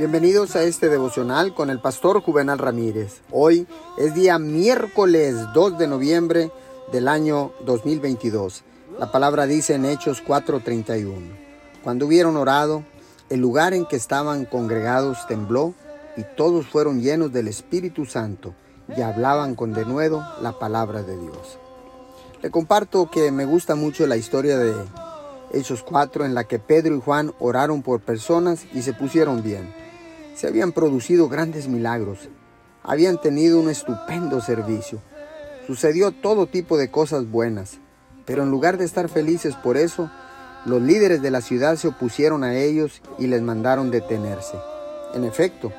Bienvenidos a este devocional con el pastor Juvenal Ramírez. Hoy es día miércoles 2 de noviembre del año 2022. La palabra dice en Hechos 4:31. Cuando hubieron orado, el lugar en que estaban congregados tembló y todos fueron llenos del Espíritu Santo y hablaban con denuedo la palabra de Dios. Le comparto que me gusta mucho la historia de Hechos 4 en la que Pedro y Juan oraron por personas y se pusieron bien. Se habían producido grandes milagros. Habían tenido un estupendo servicio. Sucedió todo tipo de cosas buenas. Pero en lugar de estar felices por eso, los líderes de la ciudad se opusieron a ellos y les mandaron detenerse. En efecto,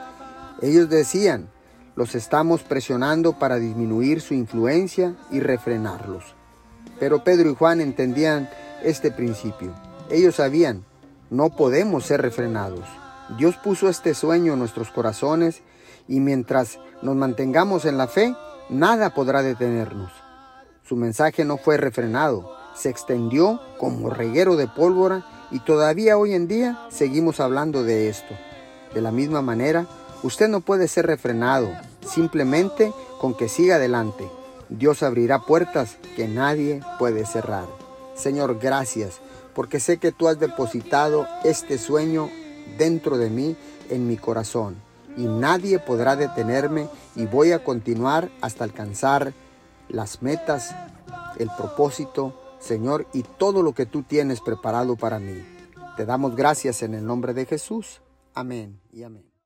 ellos decían, los estamos presionando para disminuir su influencia y refrenarlos. Pero Pedro y Juan entendían este principio. Ellos sabían, no podemos ser refrenados. Dios puso este sueño en nuestros corazones y mientras nos mantengamos en la fe, nada podrá detenernos. Su mensaje no fue refrenado, se extendió como reguero de pólvora y todavía hoy en día seguimos hablando de esto. De la misma manera, usted no puede ser refrenado simplemente con que siga adelante. Dios abrirá puertas que nadie puede cerrar. Señor, gracias, porque sé que tú has depositado este sueño dentro de mí, en mi corazón, y nadie podrá detenerme y voy a continuar hasta alcanzar las metas, el propósito, Señor, y todo lo que tú tienes preparado para mí. Te damos gracias en el nombre de Jesús. Amén y amén.